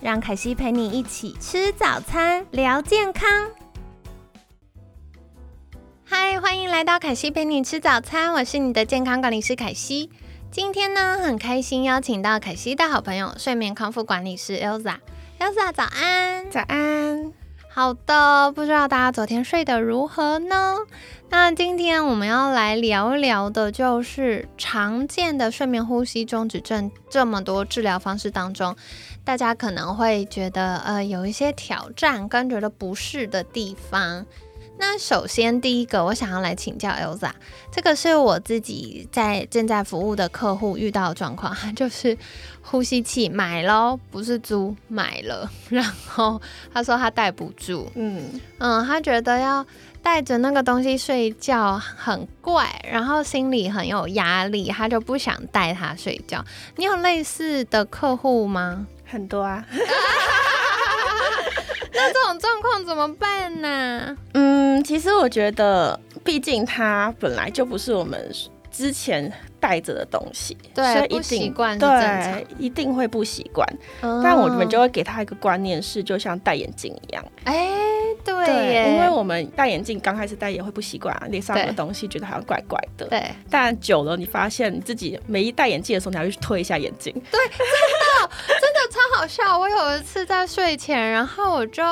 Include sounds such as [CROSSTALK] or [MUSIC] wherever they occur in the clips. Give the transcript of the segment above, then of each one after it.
让凯西陪你一起吃早餐，聊健康。嗨，欢迎来到凯西陪你吃早餐，我是你的健康管理师凯西。今天呢，很开心邀请到凯西的好朋友，睡眠康复管理师 Elsa。Elsa，早安！早安。好的，不知道大家昨天睡得如何呢？那今天我们要来聊一聊的，就是常见的睡眠呼吸中止症这么多治疗方式当中，大家可能会觉得呃有一些挑战跟觉得不适的地方。那首先第一个，我想要来请教 Elsa，这个是我自己在正在服务的客户遇到的状况，[LAUGHS] 就是呼吸器买了，不是租买了，然后他说他戴不住，嗯嗯，他觉得要带着那个东西睡觉很怪，然后心里很有压力，他就不想带它睡觉。你有类似的客户吗？很多啊。[LAUGHS] 那这种状况怎么办呢？嗯，其实我觉得，毕竟它本来就不是我们之前带着的东西，对，不习惯，对，一定会不习惯。但我们就会给他一个观念，是就像戴眼镜一样。哎，对，因为我们戴眼镜刚开始戴也会不习惯啊，脸上的东西觉得好像怪怪的。对，但久了你发现你自己每一戴眼镜的时候，你还去推一下眼镜。对，真的，好笑。我有一次在睡前，然后我就。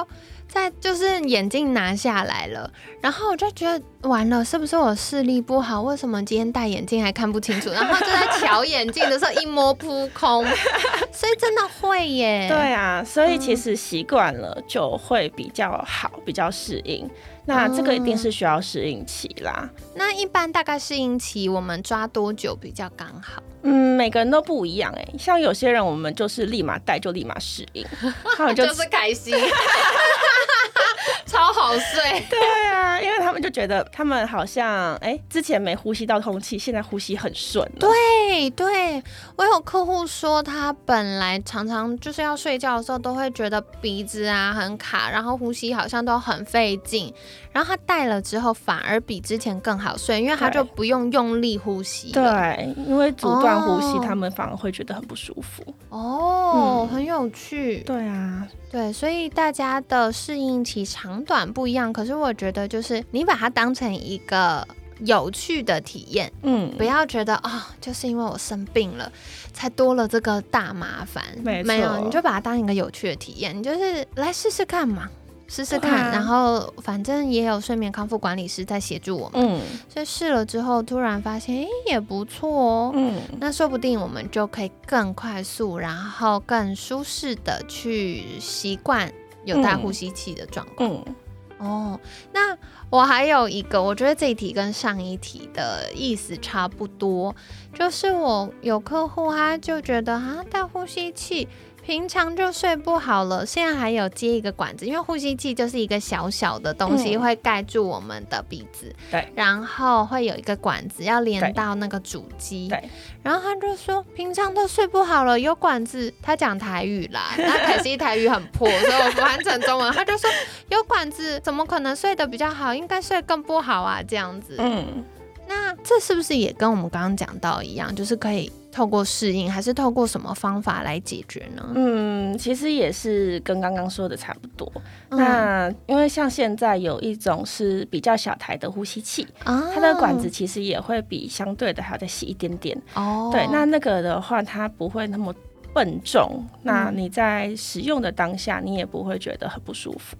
在就是眼镜拿下来了，然后我就觉得完了，是不是我视力不好？为什么今天戴眼镜还看不清楚？[LAUGHS] 然后就在瞧眼镜的时候一摸扑空，[LAUGHS] 所以真的会耶。对啊，所以其实习惯了就会比较好，比较适应。那这个一定是需要适应期啦。那一般大概适应期我们抓多久比较刚好？嗯，每个人都不一样哎。像有些人我们就是立马戴就立马适应，[LAUGHS] 他们就是开心。不是，就觉得他们好像哎，之前没呼吸到空气，现在呼吸很顺。对对，我有客户说，他本来常常就是要睡觉的时候都会觉得鼻子啊很卡，然后呼吸好像都很费劲，然后他戴了之后反而比之前更好睡，因为他就不用用力呼吸。对，因为阻断呼吸，他们反而会觉得很不舒服。哦，很有趣。对啊。对，所以大家的适应期长短不一样，可是我觉得就是你把它当成一个有趣的体验，嗯，不要觉得啊，就是因为我生病了才多了这个大麻烦，没有，你就把它当一个有趣的体验，你就是来试试看嘛。试试看，然后反正也有睡眠康复管理师在协助我们，嗯，所以试了之后突然发现，哎，也不错哦，嗯，那说不定我们就可以更快速，然后更舒适的去习惯有带呼吸器的状况。嗯，哦，那我还有一个，我觉得这一题跟上一题的意思差不多，就是我有客户他就觉得啊，带呼吸器。平常就睡不好了，现在还有接一个管子，因为呼吸器就是一个小小的东西，会盖住我们的鼻子。对，然后会有一个管子要连到那个主机。对，然后他就说平常都睡不好了，有管子。他讲台语啦，那可惜台语很破，所以我翻成中文。他就说有管子怎么可能睡得比较好？应该睡更不好啊，这样子。嗯。那这是不是也跟我们刚刚讲到一样，就是可以透过适应，还是透过什么方法来解决呢？嗯，其实也是跟刚刚说的差不多。那因为像现在有一种是比较小台的呼吸器，它的管子其实也会比相对的还要再细一点点。哦，对，那那个的话，它不会那么笨重，那你在使用的当下，你也不会觉得很不舒服。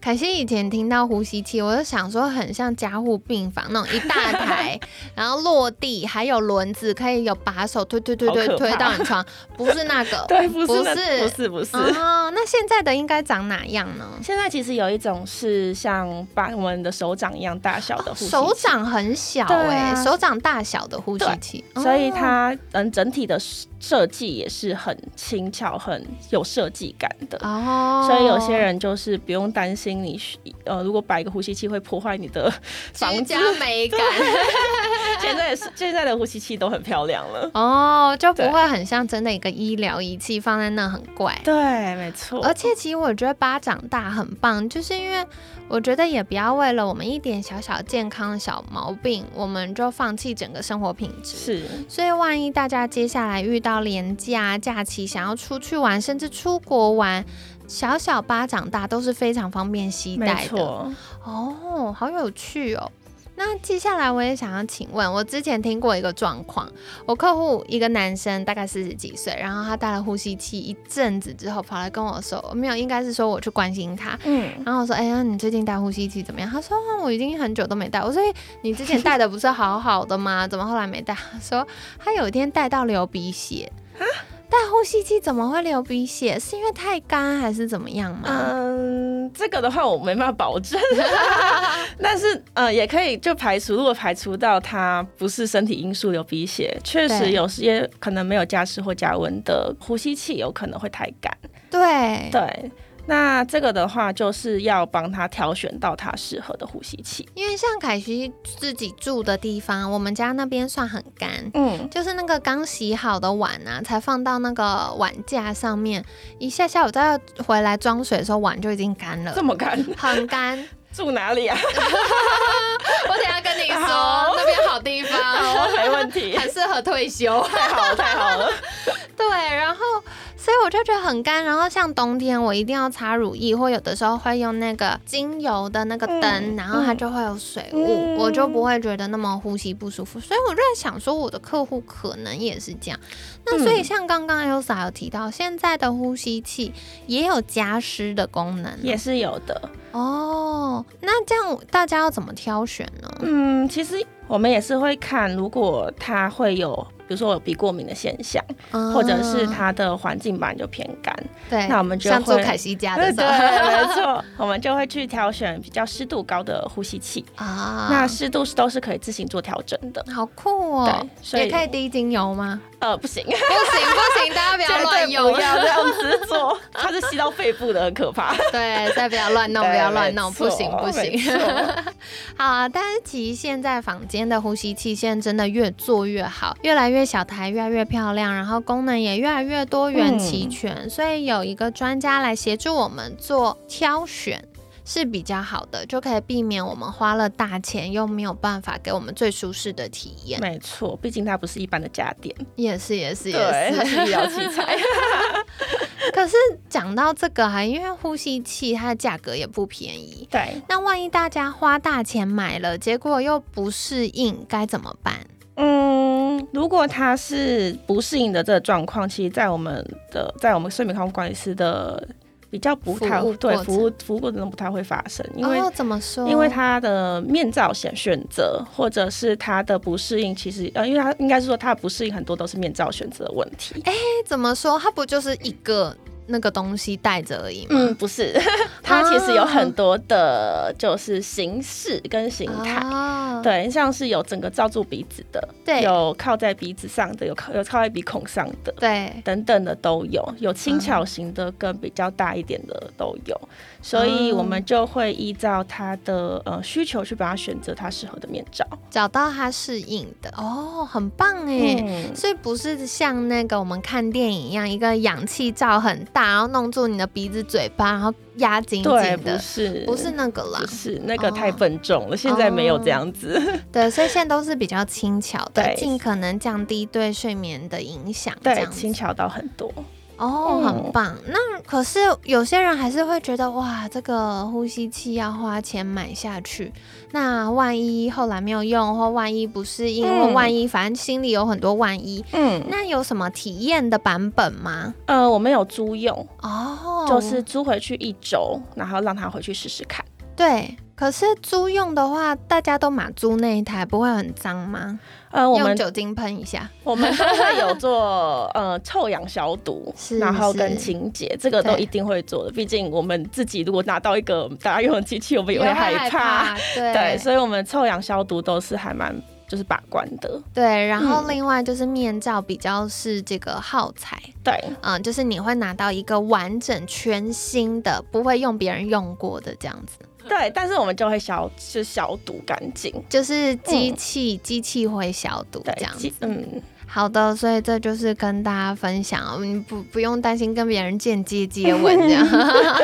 凯西以前听到呼吸器，我就想说很像加护病房那种一大台，[LAUGHS] 然后落地还有轮子，可以有把手推推推推推到你床，不是那个，[LAUGHS] 对，不是，不是，不是，不是。哦，那现在的应该长哪样呢？现在其实有一种是像把我们的手掌一样大小的呼吸器，手掌很小哎，手掌大小的呼吸器，所以它嗯整体的。设计也是很轻巧、很有设计感的。哦，所以有些人就是不用担心你呃，如果摆一个呼吸器会破坏你的房家 [LAUGHS] 美感。[LAUGHS] 现在是现在的呼吸器都很漂亮了哦，就不会很像真的一个医疗仪器放在那很怪。对，没错。而且其实我觉得巴掌大很棒，就是因为我觉得也不要为了我们一点小小健康的小毛病，我们就放弃整个生活品质。是，所以万一大家接下来遇到。到廉价假期想要出去玩，甚至出国玩，小小巴掌大都是非常方便携带的。哦，好有趣哦。那接下来我也想要请问，我之前听过一个状况，我客户一个男生大概四十几岁，然后他戴了呼吸器一阵子之后，跑来跟我说，没有，应该是说我去关心他，嗯，然后我说，哎呀，你最近戴呼吸器怎么样？他说，我已经很久都没戴。我说，[LAUGHS] 你之前戴的不是好好的吗？[LAUGHS] 怎么后来没戴？他说他有一天戴到流鼻血。戴呼吸器怎么会流鼻血？是因为太干还是怎么样吗？嗯，这个的话我没办法保证，[LAUGHS] 但是呃也可以就排除，如果排除到他不是身体因素流鼻血，确实有些可能没有加湿或加温的呼吸器有可能会太干。对对。那这个的话，就是要帮他挑选到他适合的呼吸器。因为像凯西自己住的地方，我们家那边算很干，嗯，就是那个刚洗好的碗啊，才放到那个碗架上面，一下下午再回来装水的时候，碗就已经干了。这么干？很干。住哪里啊？[LAUGHS] 我等下跟你说，那边好地方，没问题，很适合退休。太好了，太好了。[LAUGHS] 对，然后。所以我就觉得很干，然后像冬天我一定要擦乳液，或有的时候会用那个精油的那个灯，然后它就会有水雾，我就不会觉得那么呼吸不舒服。所以我就在想说，我的客户可能也是这样。那所以像刚刚 Elsa 有提到，现在的呼吸器也有加湿的功能，也是有的哦。那这样大家要怎么挑选呢？嗯，其实我们也是会看，如果它会有。比如说有鼻过敏的现象，或者是它的环境本来就偏干，对，那我们就会像做凯西家的，对，没错，我们就会去挑选比较湿度高的呼吸器啊。那湿度是都是可以自行做调整的，好酷哦！对，也可以滴精油吗？呃，不行，[LAUGHS] 不行，不行，大家不要乱用，不要这样子做，它是吸到肺部的，很可怕。对，再不要乱弄，不要乱弄，不行，不行。[LAUGHS] 好啊，但是其实现在房间的呼吸器现在真的越做越好，越来越。小台越来越漂亮，然后功能也越来越多元齐全，所以有一个专家来协助我们做挑选是比较好的，就可以避免我们花了大钱又没有办法给我们最舒适的体验。没错，毕竟它不是一般的家电，也是也是也是，它 [LAUGHS] 是医疗器材。[LAUGHS] 可是讲到这个哈，因为呼吸器它的价格也不便宜，对。那万一大家花大钱买了，结果又不适应，该怎么办？嗯，如果它是不适应的这个状况，其实，在我们的在我们睡眠康复管理师的比较不太对服务服务过程中不太会发生，因为怎么说？因为他的面罩选选择，或者是他的不适应，其实呃，因为他应该是说他的不适应很多都是面罩选择的问题。哎，怎么说？他不就是一个？那个东西带着而已吗？嗯，不是，[LAUGHS] 它其实有很多的，就是形式跟形态。对，像是有整个罩住鼻子的，对，有靠在鼻子上的，有靠有靠在鼻孔上的，对，等等的都有，有轻巧型的跟比较大一点的都有。所以我们就会依照他的呃需求去帮他选择他适合的面罩，找到他适应的哦，很棒哎！所以不是像那个我们看电影一样，一个氧气罩很大，然后弄住你的鼻子嘴巴，然后压紧紧的，不是不是那个啦，不是那个太笨重了，现在没有这样子。[LAUGHS] 对，所以现在都是比较轻巧的，尽可能降低对睡眠的影响，对，轻巧到很多。哦，很棒。那可是有些人还是会觉得，哇，这个呼吸器要花钱买下去，那万一后来没有用，或万一不适应，或万一反正心里有很多万一。嗯，那有什么体验的版本吗？呃，我们有租用。哦，就是租回去一周，然后让他回去试试看。对，可是租用的话，大家都买租那一台，不会很脏吗？呃，我们酒精喷一下，我们都会有做呃臭氧消毒，[LAUGHS] 然后跟清洁，这个都一定会做的。毕竟我们自己如果拿到一个大家用的机器，我们也会害怕。对，所以我们臭氧消毒都是还蛮。就是把关的，对，然后另外就是面罩比较是这个耗材，对，嗯，就是你会拿到一个完整全新的，不会用别人用过的这样子，对，但是我们就会消，就消毒干净，就是机器机器会消毒这样子，嗯。好的，所以这就是跟大家分享，你不不用担心跟别人间接接吻这样。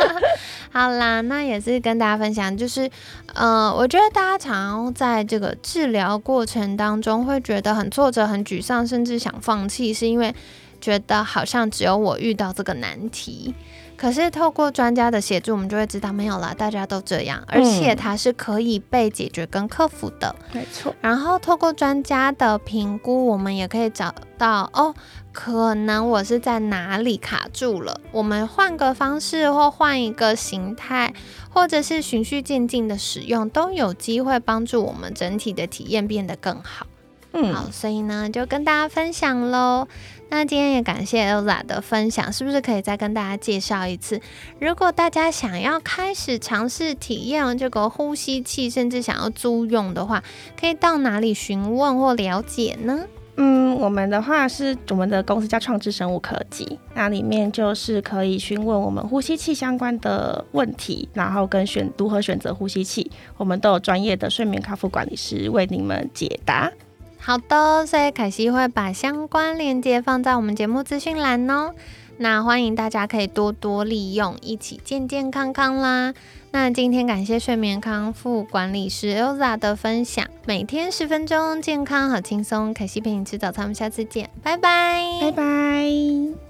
[LAUGHS] 好啦，那也是跟大家分享，就是，呃，我觉得大家常在这个治疗过程当中会觉得很挫折、很沮丧，甚至想放弃，是因为觉得好像只有我遇到这个难题。可是透过专家的协助，我们就会知道没有了，大家都这样，而且它是可以被解决跟克服的。没错。然后透过专家的评估，我们也可以找到哦，可能我是在哪里卡住了，我们换个方式或换一个形态，或者是循序渐进的使用，都有机会帮助我们整体的体验变得更好。嗯，好，所以呢，就跟大家分享喽。那今天也感谢 Elza 的分享，是不是可以再跟大家介绍一次？如果大家想要开始尝试体验这个呼吸器，甚至想要租用的话，可以到哪里询问或了解呢？嗯，我们的话是我们的公司叫创智生物科技，那里面就是可以询问我们呼吸器相关的问题，然后跟选如何选择呼吸器，我们都有专业的睡眠康复管理师为你们解答。好的，所以凯西会把相关链接放在我们节目资讯栏哦。那欢迎大家可以多多利用，一起健健康康啦。那今天感谢睡眠康复管理师 Elza 的分享，每天十分钟，健康好轻松。凯西陪你吃早餐，我们下次见，拜拜，拜拜。